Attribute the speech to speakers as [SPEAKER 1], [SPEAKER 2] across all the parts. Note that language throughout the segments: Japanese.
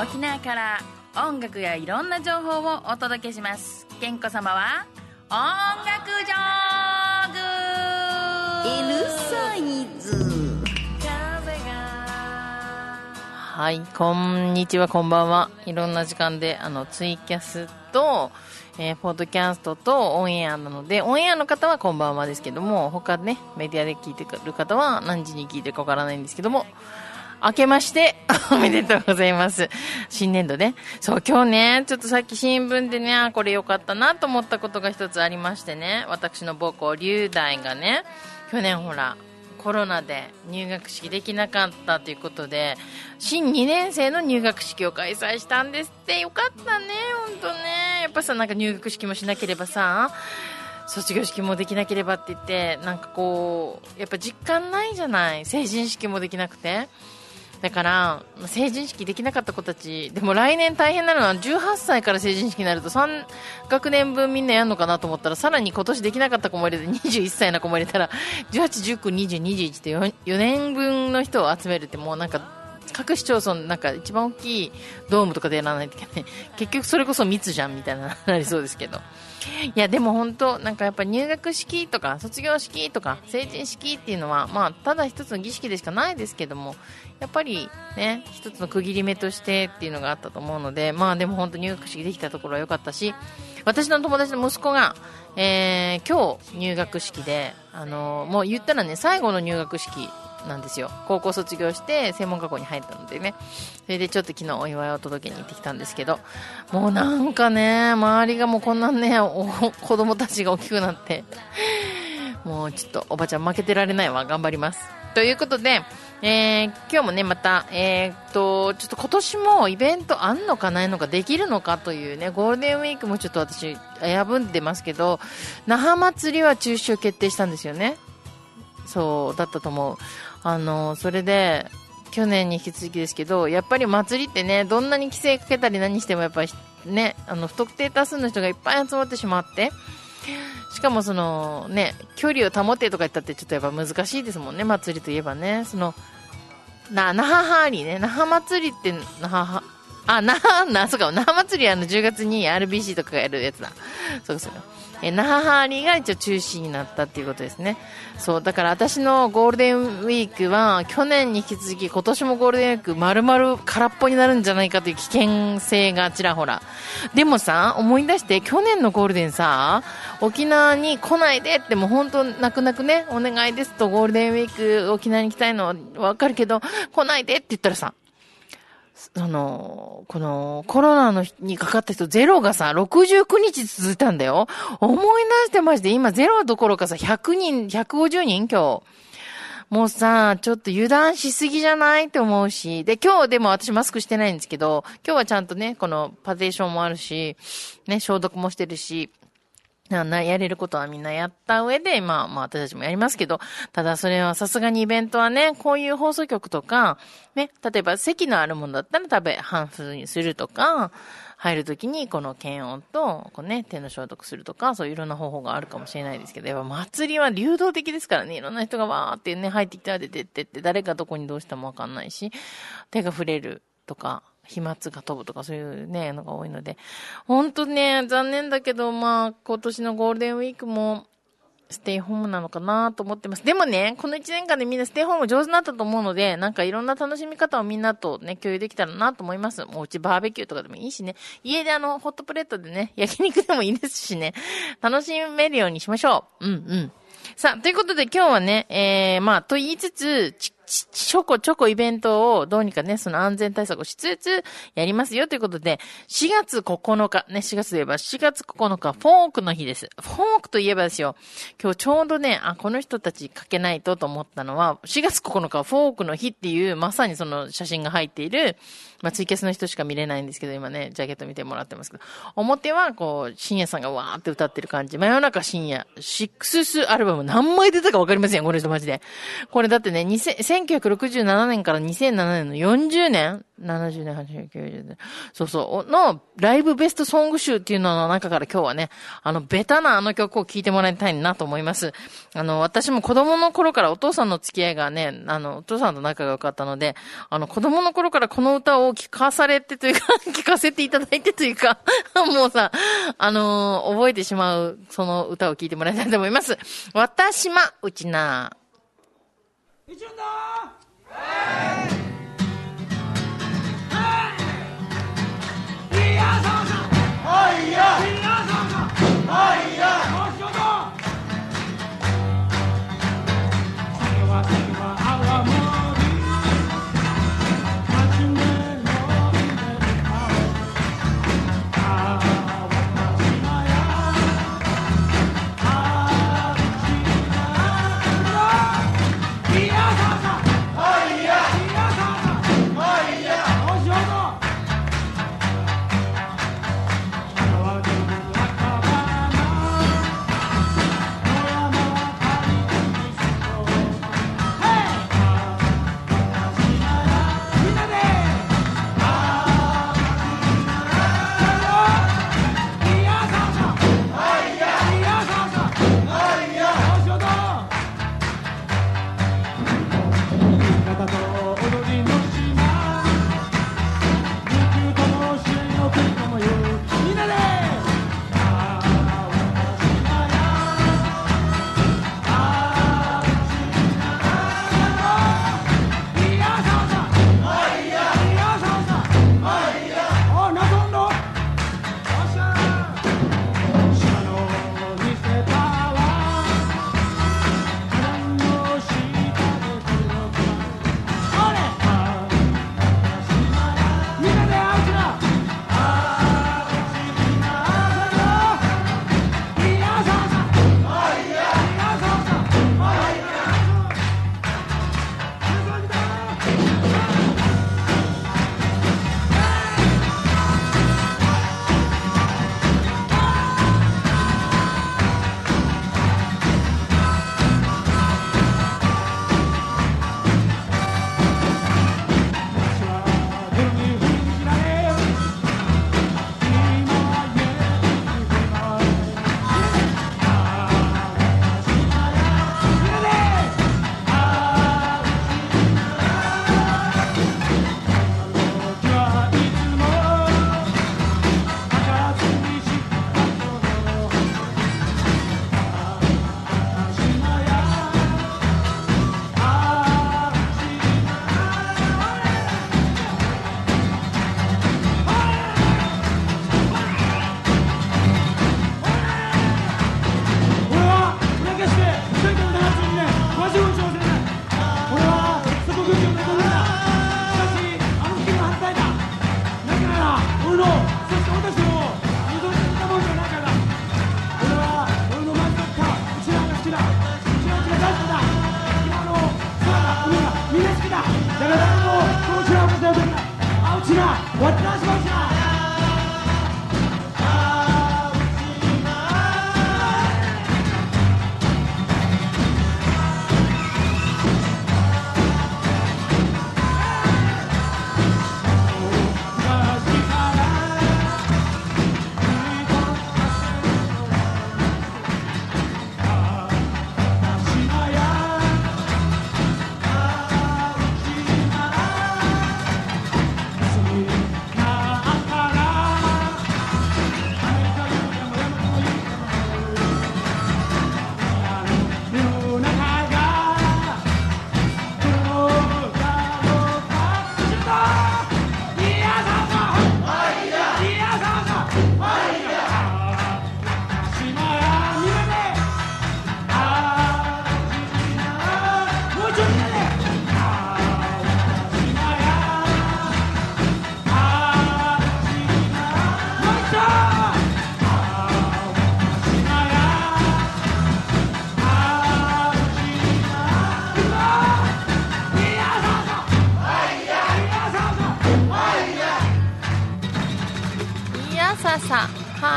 [SPEAKER 1] 沖縄から音楽やいろんな情報をお届けします。健子様は音楽ジョーグ。
[SPEAKER 2] L サイズ。
[SPEAKER 3] はい、こんにちは、こんばんは。いろんな時間で、あの、ツイキャスと、えー、ポッドキャストとオンエアなので、オンエアの方はこんばんはですけども、他ね、メディアで聞いてくる方は何時に聞いてるかわからないんですけども、明けまして、おめでとうございます。新年度ね。そう、今日ね、ちょっとさっき新聞でね、これ良かったなと思ったことが一つありましてね、私の母校、龍大がね、去年ほら、コロナで入学式できなかったということで、新2年生の入学式を開催したんですって。よかったね、本当ね。やっぱさ、なんか入学式もしなければさ、卒業式もできなければって言って、なんかこう、やっぱ実感ないじゃない。成人式もできなくて。だから、成人式できなかった子たち、でも来年大変なのは18歳から成人式になると3学年分みんなやるのかなと思ったら、さらに今年できなかった子も入れて21歳の子も入れたら、18、19、20、21って 4, 4年分の人を集めるってもうなんか、各市町村なんか一番大きいドームとかでやらないといけない。結局それこそ密じゃんみたいななりそうですけど。いや、でも本当、なんかやっぱ入学式とか卒業式とか成人式っていうのは、まあ、ただ一つの儀式でしかないですけども、やっぱりね、一つの区切り目としてっていうのがあったと思うので、まあでも本当入学式できたところは良かったし、私の友達の息子が、えー、今日入学式で、あのもう言ったらね、最後の入学式なんですよ。高校卒業して専門学校に入ったのでね。それでちょっと昨日お祝いを届けに行ってきたんですけどもうなんかね周りがもうこんなね子供たちが大きくなってもうちょっとおばちゃん負けてられないわ。頑張ります。ということで、えー、今日もねまたえー、っとちょっと今年もイベントあんのかないのかできるのかというねゴールデンウィークもちょっと私危ぶんでますけど那覇祭りは中止を決定したんですよね。そうだったと思う。あの、それで、去年に引き続きですけど、やっぱり祭りってね、どんなに規制かけたり何しても、やっぱね、あの、不特定多数の人がいっぱい集まってしまって、しかもその、ね、距離を保てとか言ったってちょっとやっぱ難しいですもんね、祭りといえばね。その、な、那覇ハーリーね、那覇祭りって、那覇、あ、那覇、な、そうか、那覇祭りあの10月に RBC とかがやるやつだ。そうそう。え那覇ハーリーが一応中止になったっていうことですね。そう、だから私のゴールデンウィークは、去年に引き続き今年もゴールデンウィーク丸々空っぽになるんじゃないかという危険性がちらほら。でもさ、思い出して去年のゴールデンさ、沖縄に来ないでってもう本当泣く泣くね、お願いですとゴールデンウィーク沖縄に行きたいのはわかるけど、来ないでって言ったらさ、その、この、コロナのにかかった人ゼロがさ、69日続いたんだよ。思い出してまして、今ゼロどころかさ、100人、150人今日。もうさ、ちょっと油断しすぎじゃない？って思うし。で、今日でも私マスクしてないんですけど、今日はちゃんとね、このパテーションもあるし、ね、消毒もしてるし、な、な、やれることはみんなやった上で、まあ、まあ私たちもやりますけど、ただそれはさすがにイベントはね、こういう放送局とか、ね、例えば席のあるものだったら食べ、半数にするとか、入るときにこの検温と、こうね、手の消毒するとか、そういういろんな方法があるかもしれないですけど、やっぱ祭りは流動的ですからね、いろんな人がわーってね、入ってきたら出てってって、誰がどこにどうしたもわかんないし、手が触れるとか、飛沫が飛ぶとかそういうね、のが多いので。本当ね、残念だけど、まあ、今年のゴールデンウィークも、ステイホームなのかなと思ってます。でもね、この1年間でみんなステイホーム上手になったと思うので、なんかいろんな楽しみ方をみんなとね、共有できたらなと思います。もううちバーベキューとかでもいいしね。家であの、ホットプレートでね、焼肉でもいいですしね。楽しめるようにしましょう。うんうん。さあ、ということで今日はね、えー、まあ、と言いつつ、ち、ち、ょこちょこイベントをどうにかね、その安全対策をしつつやりますよということで、4月9日、ね、4月といえば4月9日、フォークの日です。フォークといえばですよ、今日ちょうどね、あ、この人たち書けないとと思ったのは、4月9日フォークの日っていう、まさにその写真が入っている、まあ、ツイキャスの人しか見れないんですけど、今ね、ジャケット見てもらってますけど、表はこう、深夜さんがわーって歌ってる感じ。真夜中深夜、シックススアルバム何枚出たかわかりませんよ、この人マジで。これだってね、2000 1967年から2007年の40年 ?70 年、80年、90年。そうそう。の、ライブベストソング集っていうのの中から今日はね、あの、ベタなあの曲を聴いてもらいたいなと思います。あの、私も子供の頃からお父さんの付き合いがね、あの、お父さんと仲が良かったので、あの、子供の頃からこの歌を聴かされてというか、聴かせていただいてというか、もうさ、あの覚えてしまう、その歌を聴いてもらいたいと思います。私ま、うちな。
[SPEAKER 4] 一応だいやさまさはいやいやさまさは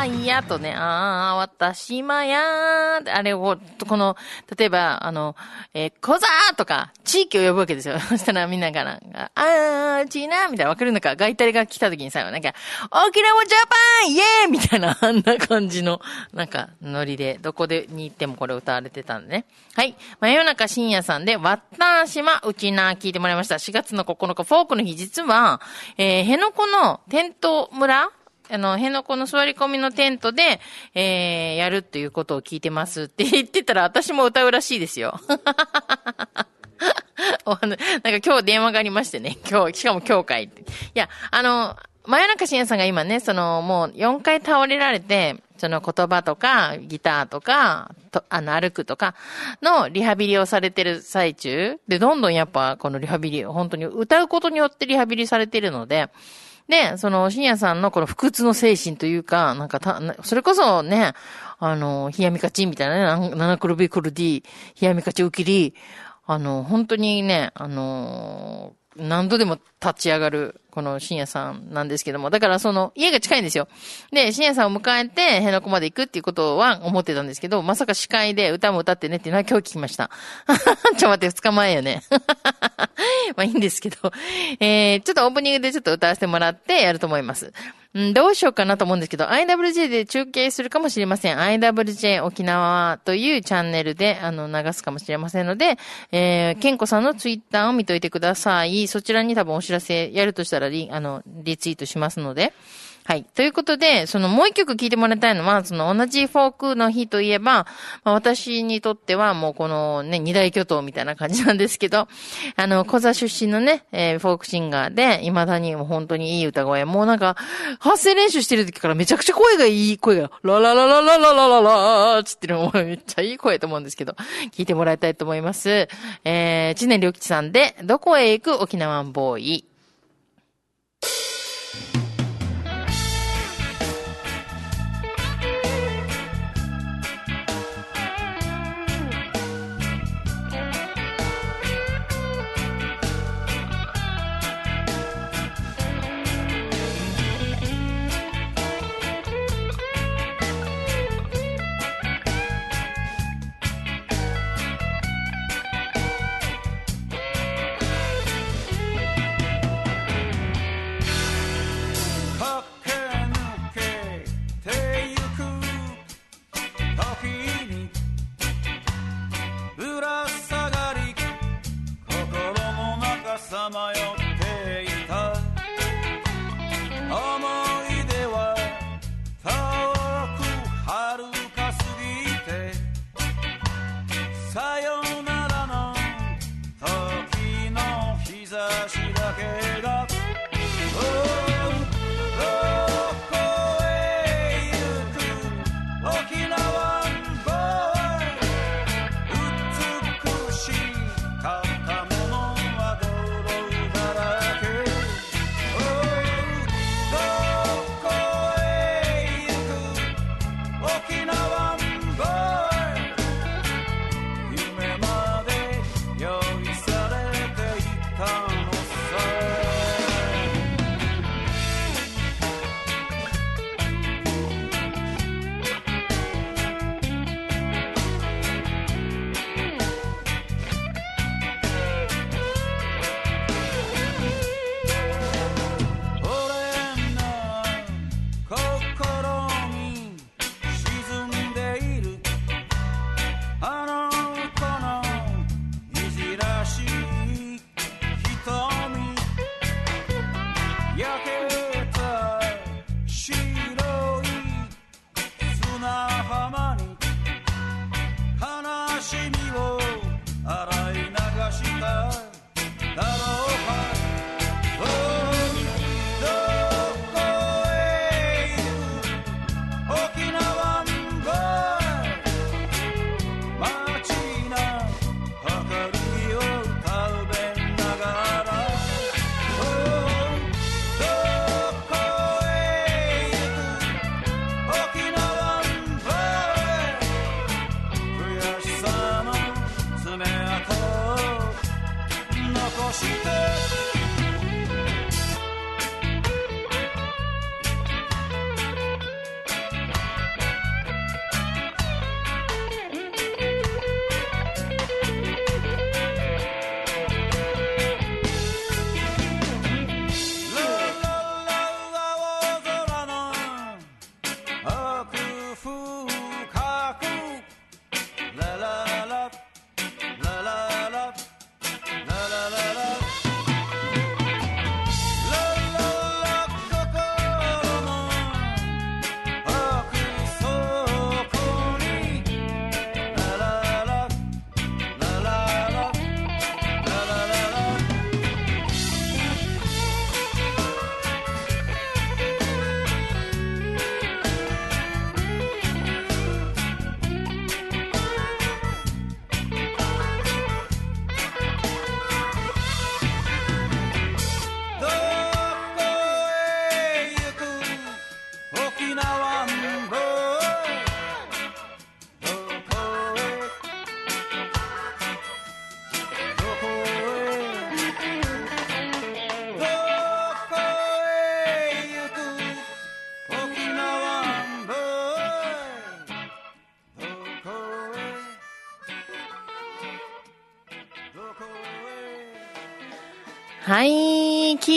[SPEAKER 4] いや。と
[SPEAKER 3] ね、ああ、私まやあれを、この、例えば、あの、えー、こざとか、地域を呼ぶわけですよ。そしたらみんながなんか、あー、ちーなーみたいな、わかるのか、ガイタレが来た時にさ、なんか、沖縄ジャパンイエーイみたいな、あんな感じの、なんか、ノリで、どこでに行ってもこれ歌われてたんでね。はい。真夜中深夜さんで、わった島うちな聞いてもらいました。4月の9日、フォークの日、実は、えー、辺野古のテント村あの、辺野古の座り込みのテントで、えー、やるっていうことを聞いてますって 言ってたら、私も歌うらしいですよ。なんか今日電話がありましてね。今日、しかも今日会って。いや、あの、真夜中深夜さんが今ね、その、もう4回倒れられて、その言葉とか、ギターとか、と、あの、歩くとかのリハビリをされてる最中で、どんどんやっぱこのリハビリ、本当に歌うことによってリハビリされてるので、で、その、深夜さんのこの不屈の精神というか、なんかた、それこそね、あの、冷やみかちみたいなね、七クルビクルディ、冷やみかちウキリ、あの、本当にね、あの何度でも立ち上がる、この深夜さんなんですけども、だからその、家が近いんですよ。で、深夜さんを迎えて、辺野古まで行くっていうことは思ってたんですけど、まさか司会で歌も歌ってねっていうのは今日聞きました。ちょ待って、二日前よね。まあいいんですけど、えー、ちょっとオープニングでちょっと歌わせてもらってやると思います。うん、どうしようかなと思うんですけど、IWJ で中継するかもしれません。IWJ 沖縄というチャンネルで、あの、流すかもしれませんので、えー、ケンコさんのツイッターを見といてください。そちらに多分お知らせやるとしたらリ、あの、リツイートしますので、はい。ということで、そのもう一曲聴いてもらいたいのは、その同じフォークの日といえば、まあ、私にとってはもうこのね、二大巨頭みたいな感じなんですけど、あの、小座出身のね、えー、フォークシンガーで、未だに本当にいい歌声。もうなんか、発声練習してる時からめちゃくちゃ声がいい声が、ラララララララララーつってるのもめっちゃいい声と思うんですけど、聞いてもらいたいと思います。えー、知念良吉さんで、どこへ行く沖縄ボーイ。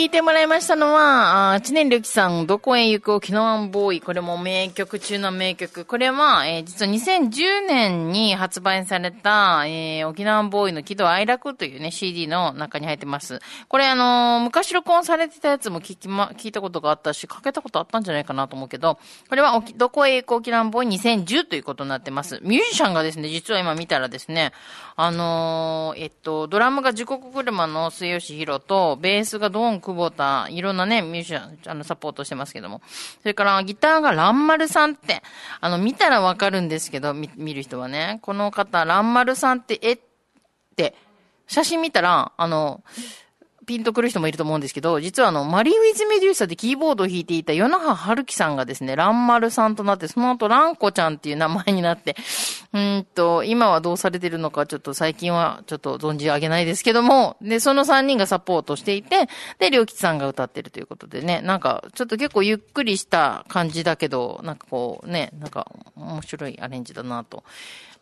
[SPEAKER 3] い、てもらいましたのは、あ知念良樹さん、どこへ行く沖縄ボーイ。これも名曲中の名曲。これは、えー実は2010年に発売された、えー沖縄ボーイの喜怒哀楽というね、CD の中に入ってます。これあのー昔録音されてたやつも聞きま、聞いたことがあったし、かけたことあったんじゃないかなと思うけど、これはどこへ行く沖縄ボーイ2010ということになってます。ミュージシャンがですね、実は今見たらですね、あのーえっと、ドラムが時刻車の末吉弘と、ベースがドーン久保ボーター、いろんなね、ミュージシャン、あの、サポートしてますけども。それから、ギターがランマルさんって、あの、見たらわかるんですけど、見、見る人はね、この方、ランマルさんって、えって、写真見たら、あの、ピンとくる人もいると思うんですけど、実はあの、マリー・ウィズ・メデューサでキーボードを弾いていた与那覇春樹さんがですね、ランマルさんとなって、その後ランコちゃんっていう名前になって、うんと、今はどうされてるのかちょっと最近はちょっと存じ上げないですけども、で、その3人がサポートしていて、で、りょうきちさんが歌ってるということでね、なんか、ちょっと結構ゆっくりした感じだけど、なんかこうね、なんか面白いアレンジだなと。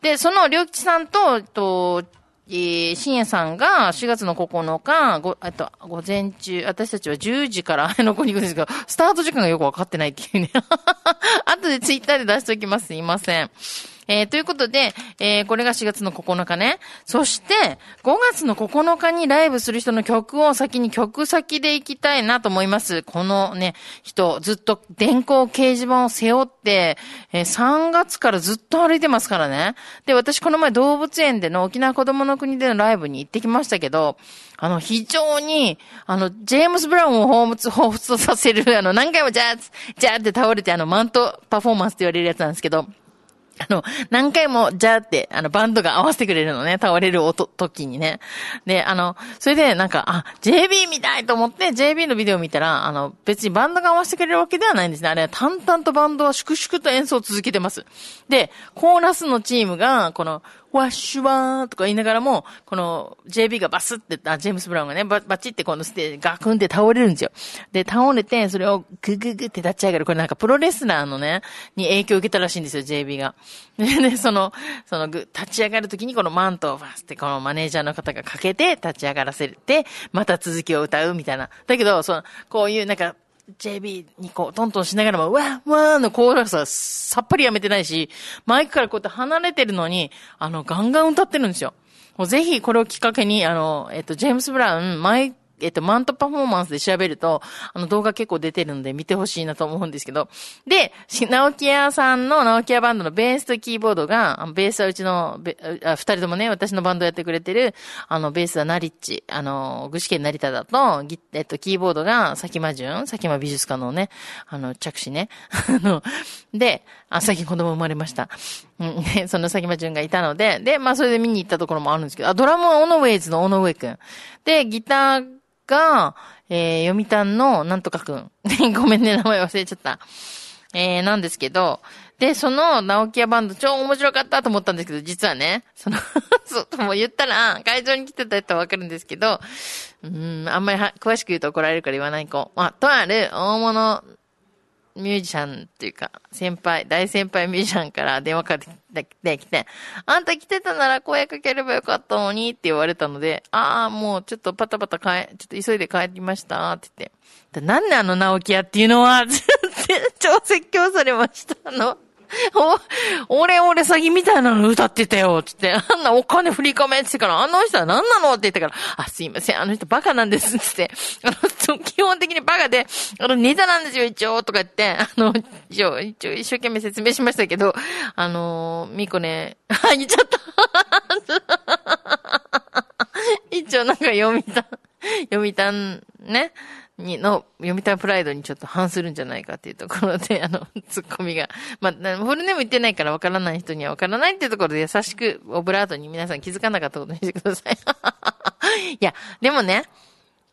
[SPEAKER 3] で、そのりょうきちさんと、と、えー、深夜さんが4月の9日、ご、えっと、午前中、私たちは10時からあの子に行くんですけど、スタート時間がよくわかってないっていうね。後でツイッターで出しておきます。すいません。えー、ということで、えー、これが4月の9日ね。そして、5月の9日にライブする人の曲を先に曲先で行きたいなと思います。このね、人、ずっと電光掲示板を背負って、えー3月からずっと歩いてますからね。で、私この前動物園での沖縄子供の国でのライブに行ってきましたけど、あの、非常に、あの、ジェームス・ブラウンを彷彿、彷彿とさせる、あの、何回もジャーッ、ジャーって倒れて、あの、マントパフォーマンスって言われるやつなんですけど、あの、何回も、じゃーって、あの、バンドが合わせてくれるのね、倒れる音、時にね。で、あの、それで、なんか、あ、JB 見たいと思って、JB のビデオ見たら、あの、別にバンドが合わせてくれるわけではないんですね。あれ、淡々とバンドは粛々と演奏を続けてます。で、コーラスのチームが、この、ワッシュワーとか言いながらも、この JB がバスって、あ、ジェームス・ブラウンがね、ババチってこのステージガクンって倒れるんですよ。で、倒れて、それをグググって立ち上がる。これなんかプロレスラーのね、に影響を受けたらしいんですよ、JB が。で、ね、その、そのぐ、立ち上がるときにこのマントをバスってこのマネージャーの方がかけて立ち上がらせて、また続きを歌うみたいな。だけど、その、こういうなんか、JB にこう、トントンしながらも、わーわーのコーラスはさっぱりやめてないし、マイクからこうやって離れてるのに、あの、ガンガン歌ってるんですよ。もうぜひこれをきっかけに、あの、えっと、ジェームス・ブラウン、マイえっと、マントパフォーマンスで調べると、あの動画結構出てるので見てほしいなと思うんですけど。で、直木屋さんの直木屋バンドのベースとキーボードが、ベースはうちの、二人ともね、私のバンドやってくれてる、あの、ベースはナリッチ、あの、具志堅成田だと、えっと、キーボードが佐喜間淳、佐喜間美術家のね、あの、着手ね。あの、で、あ、最近子供生まれました。うん、その佐喜間淳がいたので、で、まあ、それで見に行ったところもあるんですけど、あ、ドラムはオノウェイズのオノウェイくん。で、ギターが、えー、読谷のなんとかくん。ごめんね、名前忘れちゃった。えー、なんですけど、で、その、直木屋バンド超面白かったと思ったんですけど、実はね、その、そう、も言ったら、会場に来てた人はわかるんですけど、うん、あんまり詳しく言うと怒られるから言わない子。まあ、とある大物ミュージシャンっていうか、先輩、大先輩ミュージシャンから電話かかってきて、あんた来てたなら声かければよかったのにって言われたので、ああ、もうちょっとパタパタ帰、ちょっと急いで帰りましたって言って、なんであの直樹屋っていうのは、超説教されました。あの、お、俺俺詐欺みたいなの歌ってたよ、つって、あんなお金振り込めってから、あの人は何なのって言ったから、あ、すいません、あの人バカなんです、つって、あの人、基本的にバカで、あの、ネタなんですよ、一応、とか言って、あの、一応、一応、一生懸命説明しましたけど、あの、ミコね、あ、言っちゃった。一応なんか読みた、読みたん、ね、に、の、読みたいプライドにちょっと反するんじゃないかっていうところで、あの、ツッコミが。まあ、フルネーム言ってないからわからない人にはわからないっていうところで優しく、オブラートに皆さん気づかなかったことにしてください。いや、でもね、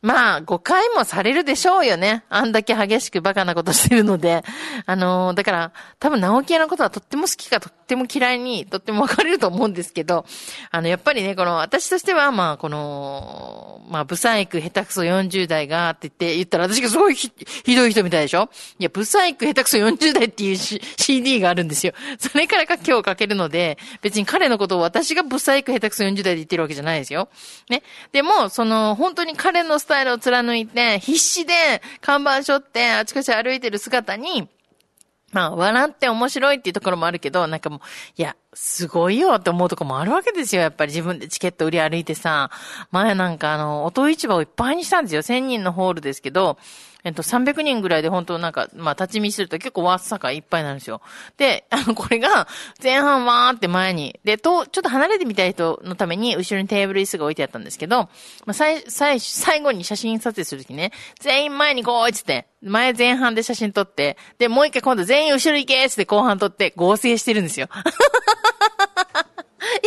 [SPEAKER 3] まあ、誤解もされるでしょうよね。あんだけ激しくバカなことしてるので。あのだから、多分直木屋のことはとっても好きかとっても嫌いに、とっても分かれると思うんですけど、あの、やっぱりね、この、私としては、まあ、この、まあ、ブサイク下手くそ40代が、って言って、言ったら私がすごいひひどい人みたいでしょ？いや、ブサイク下手くそ40代っていう C- CD があるんですよ。それからか今日かけるので、別に彼のことを私がブサイク下手くそ40代で言ってるわけじゃないですよ。ね？でも、その、本当に彼のスタイルを貫いて、必死で看板背負ってあちこち歩いてる姿に、まあ、笑って面白いっていうところもあるけど、なんかもう、いや、すごいよって思うとこもあるわけですよ。やっぱり自分でチケット売り歩いてさ、前なんかあの、音市場をいっぱいにしたんですよ。1000人のホールですけど、えっと、300人ぐらいで本当なんか、まあ、立ち見すると結構わっさかいっぱいなんですよ。で、あの、これが、前半わーって前に、で、と、ちょっと離れてみたい人のために、後ろにテーブル椅子が置いてあったんですけど、まあ、最、最、最後に写真撮影するときね、全員前に来いっつって、前前半で写真撮って、で、もう一回今度全員後ろ行けっつって後半撮って合成してるんですよ。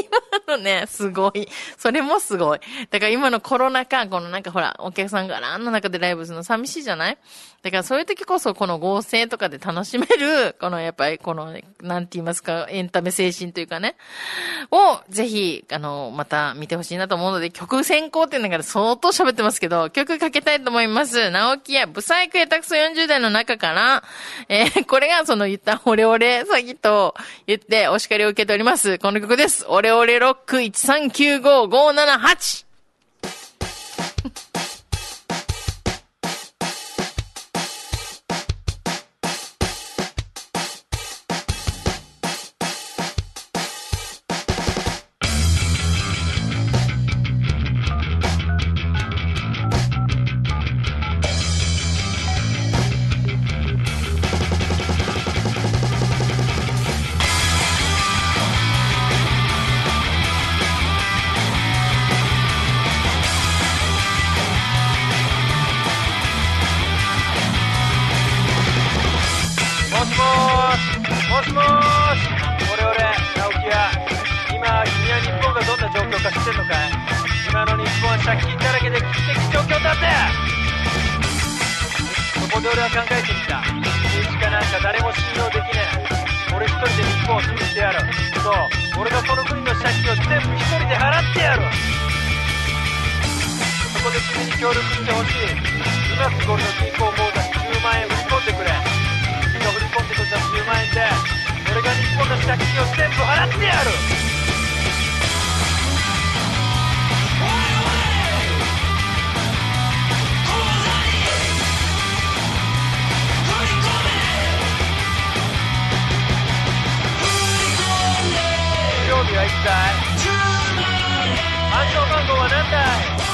[SPEAKER 3] 今のね、すごい。それもすごい。だから今のコロナ禍、このなんかほら、お客さんがランの中でライブするの寂しいじゃない？だからそういう時こそこの合成とかで楽しめる、このやっぱりこの、なんて言いますか、エンタメ精神というかね、をぜひ、あの、また見てほしいなと思うので、曲選考っていうのが相当喋ってますけど、曲かけたいと思います。直木やブサイク下手くそ40代の中から、えーこれがその言ったオレオレ詐欺と言ってお叱りを受けております。この曲です。オレオレロック1395578。
[SPEAKER 5] 協力してほしい。今すぐ俺の銀行口座に10万円振り込んでくれ。君が振り込んでくれた10万円で俺が日本の借金を全部払ってやる。曜日はいつだい暗証番号は何だい？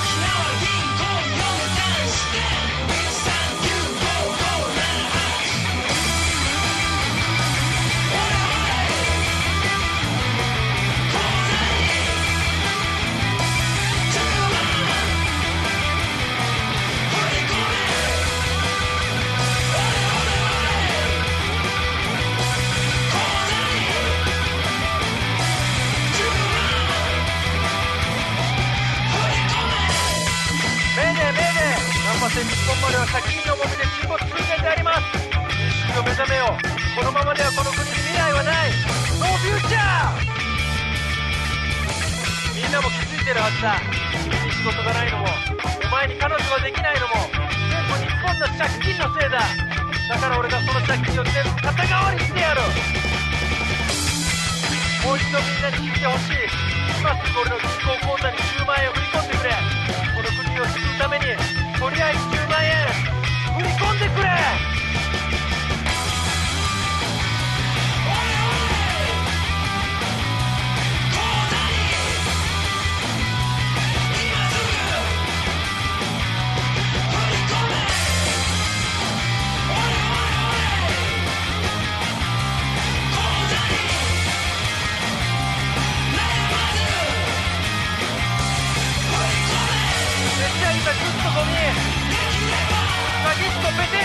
[SPEAKER 5] ー難破船日本までは借金の重みで沈没寸前であります。認識を目覚めようこのままではこの国に未来はない。ノーフューチャーみんなも気づいてるはずだ。君に仕事がないのもお前に彼女ができないのも全部日本の借金のせいだ。だから俺がその借金を全部肩代わりしてやる。もう一度みんなに聞いてほしい。今すぐ俺の銀行口座に10万円を振り込んでくれ。この国を救うためにとりあえず10万円。振り込んでくれ。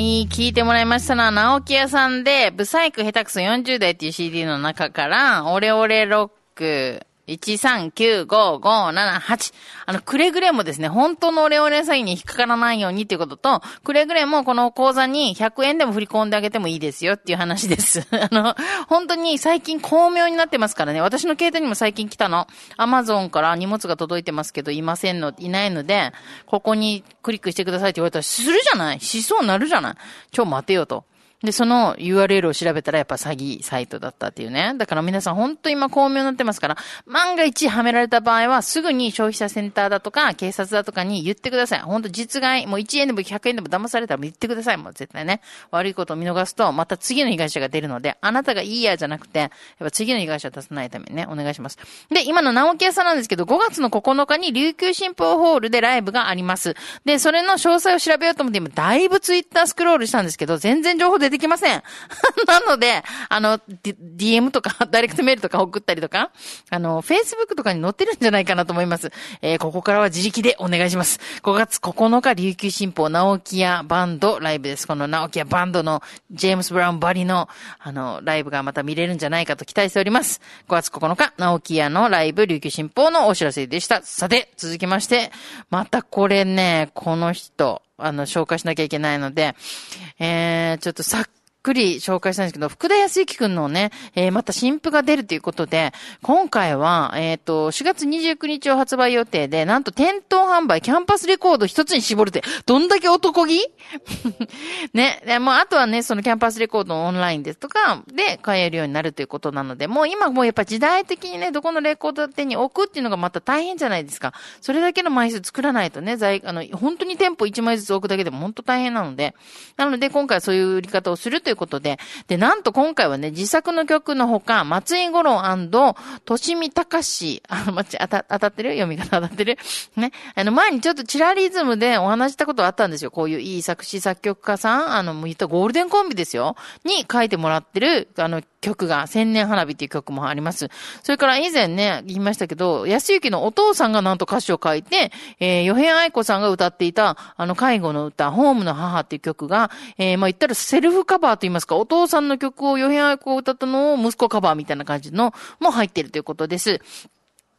[SPEAKER 3] い聞いてもらいましたのは、直木屋さんで、ブサイク下手くそ40代っていう CD の中から、オレオレロック、1395578。あの、くれぐれもですね、本当のオレオレ詐欺に引っかからないようにっていうことと、くれぐれもこの口座に100円でも振り込んであげてもいいですよっていう話です。あの、本当に最近巧妙になってますからね、私の携帯にも最近来たの。アマゾンから荷物が届いてますけど、いませんの、いないので、ここにクリックしてくださいって言われたら、するじゃない？しそうなるじゃない？ちょ、待てよと。で、その URL を調べたらやっぱ詐欺サイトだったっていうね。だから皆さん本当今巧妙になってますから、万が一はめられた場合はすぐに消費者センターだとか警察だとかに言ってください。本当実害、もう1円でも100円でも騙されたら言ってください。もう絶対ね。悪いことを見逃すと、また次の被害者が出るので、あなたがいいやじゃなくて、やっぱ次の被害者を出さないためにね、お願いします。で、今の直木屋さんなんですけど、5月の9日に琉球新報ホールでライブがあります。で、それの詳細を調べようと思って今、だいぶツイッタースクロールしたんですけど、全然情報出てきません。なので、あの、D- DM とか、ダイレクトメールとか送ったりとか、あの、Facebook とかに載ってるんじゃないかなと思います。えーここからは自力でお願いします。5月9日、琉球新報直木屋バンドライブです。この直木屋バンドのジェームス・ブラウンバリの、あの、ライブがまた見れるんじゃないかと期待しております。5月9日、直木屋のライブ、琉球新報のお知らせでした。さて、続きまして、またこれね、この人、あの、紹介しなきゃいけないので、えー、ちょっとさっくり紹介したんですけど、福田康之くんのね、えーまた新譜が出るということで、今回は、えっ、と、4月29日を発売予定で、なんと店頭販売、キャンパスレコード一つに絞るって、どんだけ男気？ね、でもうあとはね、そのキャンパスレコードのオンラインですとか、で買えるようになるということなので、もう今もうやっぱ時代的にね、どこのレコード店に置くっていうのがまた大変じゃないですか。それだけの枚数作らないとね、在、あの、本当に店舗1枚ずつ置くだけでも本当大変なので、なので今回はそういう売り方をするとということで、で、なんと今回はね、自作の曲のほか、松井五郎としみたかし、あ、まち、当た、当たってる？読み方当たってる？ね。あの、前にちょっとチラリズムでお話したことあったんですよ。こういういい作詞作曲家さん、あの、もう言ったゴールデンコンビですよ。に書いてもらってる、あの、曲が、千年花火っていう曲もあります。それから以前ね、言いましたけど、安幸のお父さんがなんと歌詞を書いて、えー、ヨヘン愛子さんが歌っていた、あの、介護の歌、ホームの母っていう曲が、えー、まあ、言ったらセルフカバーと言いますか、お父さんの曲をヨヘン愛子が歌ったのを息子カバーみたいな感じのも入ってるということです。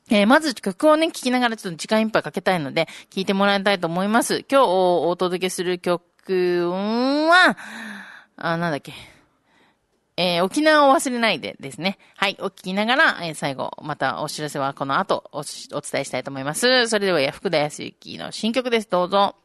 [SPEAKER 3] えーまず曲をね、聴きながらちょっと時間いっぱいかけたいので、聴いてもらいたいと思います。今日お届けする曲は、あ、なんだっけ。えー沖縄を忘れないでですね。はい、お聞きながら、えー最後、またお知らせはこの後お伝えしたいと思います。それでは、福田康之の新曲です。どうぞ。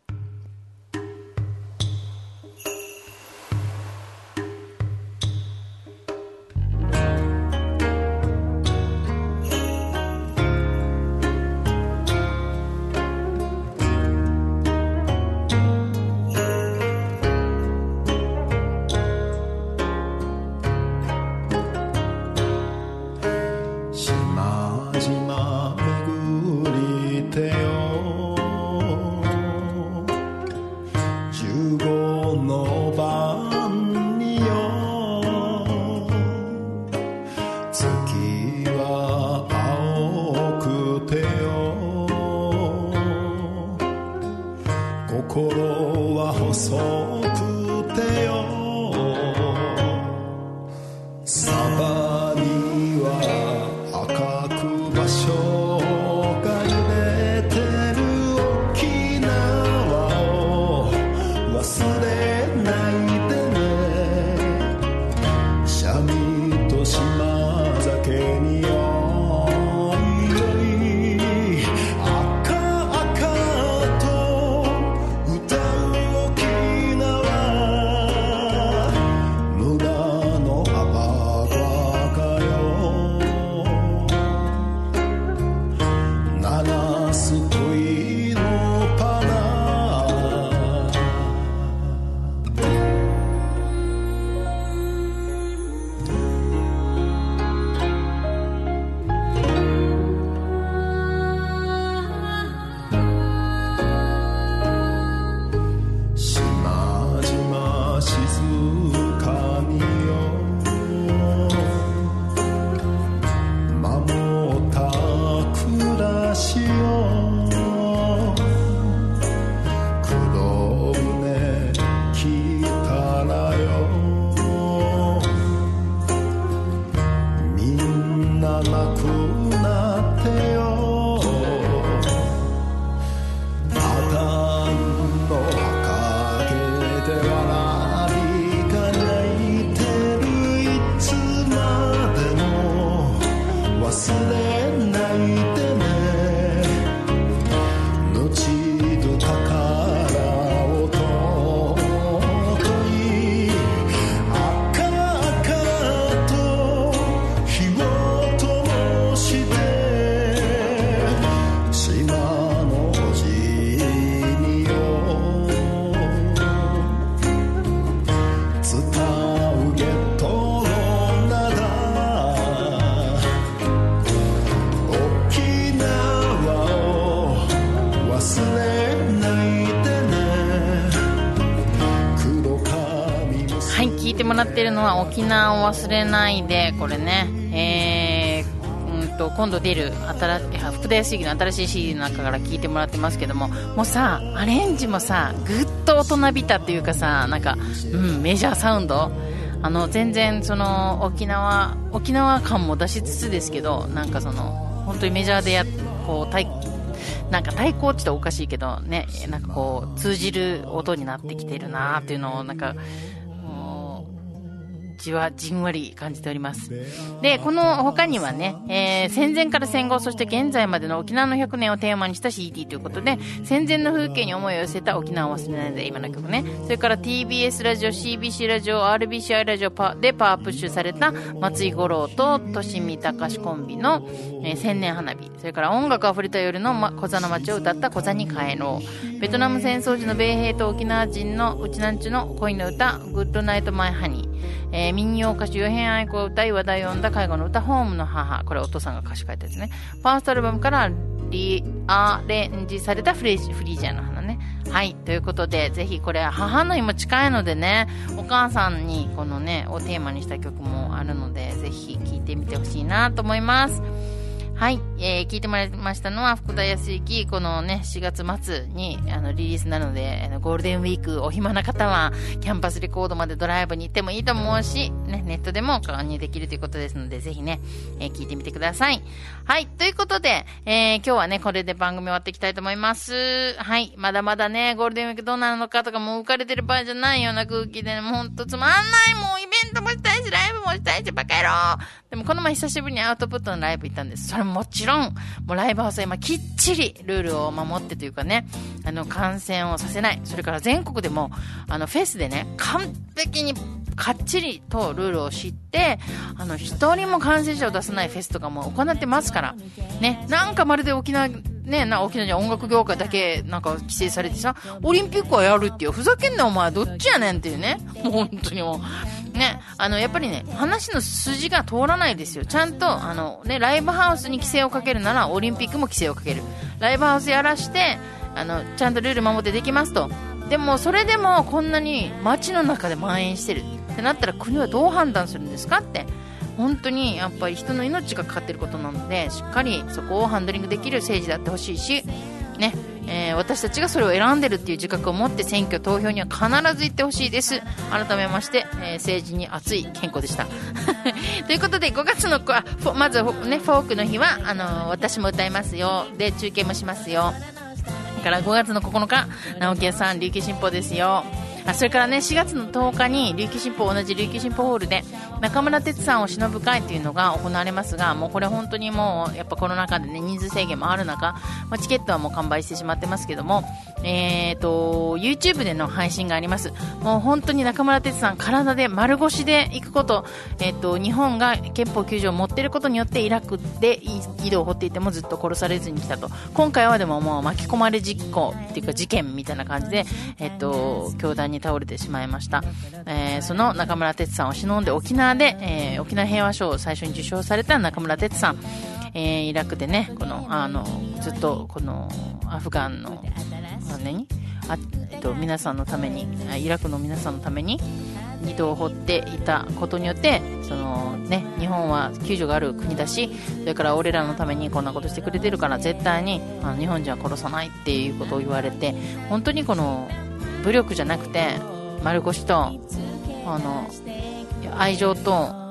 [SPEAKER 6] 沖縄を忘れないで、
[SPEAKER 3] これね、えー、うんと、今度出る新い福田康之の新しい CD の中から聞いてもらってますけども、もうさ、アレンジもさ、ぐっと大人びたっていうかさ、なんか、うん、メジャーサウンド？あの、全然その、沖縄、沖縄感も出しつつですけど、なんかその、本当にメジャーでやこう、対なんか対抗って言ったらおかしいけど、ね、なんかこう、通じる音になってきてるなーっていうのを、なんか、うじわ、じんわり感じております。で、この他にはね、えー戦前から戦後、そして現在までの沖縄の100年をテーマにした CD ということで、戦前の風景に思いを寄せた沖縄を忘れないで、今の曲ね。それから TBS ラジオ、CBC ラジオ、RBCI ラジオパでパワープッシュされた松井五郎と利見隆コンビの、えー千年花火。それから音楽あふれた夜の、ま、コザの街を歌ったコザに帰ろう。ベトナム戦争時の米兵と沖縄人のうちなんちゅの恋の歌、 Good Night My Honey。えー民謡歌手、ヨヘン愛子を歌い話題を呼んだ介護の歌、ホームの母。これお父さんが歌詞書いたやつね。ファーストアルバムからリアレンジされたフレージフリージャーの花ね。はい。ということで、ぜひこれ、母の日も近いのでね、お母さんにこのね、をテーマにした曲もあるので、ぜひ聴いてみてほしいなと思います。はい、えー、聞いてもらいましたのは、福田康之、このね、4月末に、あの、リリースなので、あのゴールデンウィーク、お暇な方は、キャンパスレコードまでドライブに行ってもいいと思うし、ね、ネットでも購入できるということですので、ぜひね、えー聞いてみてください。はい、ということで、えー、今日はね、これで番組終わっていきたいと思います。はい、まだまだね、ゴールデンウィークどうなるのかとか、もう浮かれてる場合じゃないような空気で、ね、もうほんとつまんない、もうイベントしたいし、バカ野郎でもこの前久しぶりにアウトプットのライブ行ったんです。それももちろん、もうライブハウスは今きっちりルールを守ってというかね、あの、感染をさせない。それから全国でも、あの、フェスでね、完璧にかっちりとルールを知って、あの、一人も感染者を出さないフェスとかも行ってますから、ね、なんかまるで沖縄、ね、な、沖縄じゃ音楽業界だけなんか規制されてさ、オリンピックはやるっていう、ふざけんなお前どっちやねんっていうね、もう本当にもう。ね、あの、やっぱりね、話の筋が通らないですよ。ちゃんと、あの、ね、ライブハウスに規制をかけるなら、オリンピックも規制をかける。ライブハウスやらして、あの、ちゃんとルール守ってできますと。でも、それでも、こんなに街の中で蔓延してる。ってなったら、国はどう判断するんですかって。本当に、やっぱり人の命がかかってることなので、しっかりそこをハンドリングできる政治であってほしいし、ね、えー私たちがそれを選んでるっていう自覚を持って選挙投票には必ず行ってほしいです。改めまして、えー政治に熱い健康でした。ということで5月のあフォまず、ね、フォークの日はあの私も歌いますよ。で中継もしますよ。から5月の9日直木屋さん琉球新報ですよ。あそれからね4月の10日に琉球新報同じ琉球新報ホールで中村哲さんを忍ぶ会というのが行われますがもうこれ本当にもうやっぱコロナ禍でね人数制限もある中、まあ、チケットはもう完売してしまってますけどもえー、と YouTube での配信があります。もう本当に中村哲さん体で丸腰で行くこと,、えー、と日本が憲法9条を持っていることによってイラクで井戸を掘っていてもずっと殺されずに来たと。今回はでももう巻き込まれ実行っていうか事件みたいな感じで、えっと教団に倒れてしまいました、えーその中村哲さんを忍んで沖縄で、えー沖縄平和賞を最初に受賞された中村哲さん。えーイラクでね、この、あの、ずっと、この、アフガンの、何あ、えっと、皆さんのために、イラクの皆さんのために、井戸を掘っていたことによって、そのね、日本は救助がある国だし、それから俺らのためにこんなことしてくれてるから、絶対にあの日本人は殺さないっていうことを言われて、本当にこの、武力じゃなくて、丸腰と、あの、愛情と、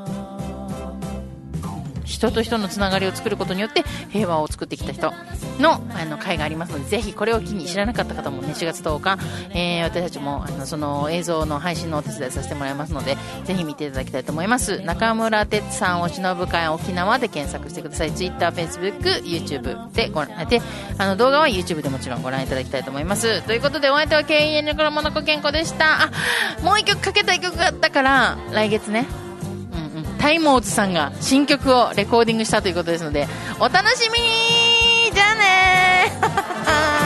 [SPEAKER 3] 人と人のつながりを作ることによって平和を作ってきた人のあの会がありますのでぜひこれを機に知らなかった方もね4月10日、えー私たちもあのその映像の配信のお手伝いさせてもらいますのでぜひ見ていただきたいと思います。中村哲さんおしのぶ会沖縄で検索してください。TwitterFacebookYouTube でご覧であの動画は YouTube でもちろんご覧いただきたいと思います。ということでお相手は KEN のモノコ健康でした。あもう一曲かけたい曲があったから来月ね、タイモーズさんが新曲をレコーディングしたということですのでお楽しみにじゃあね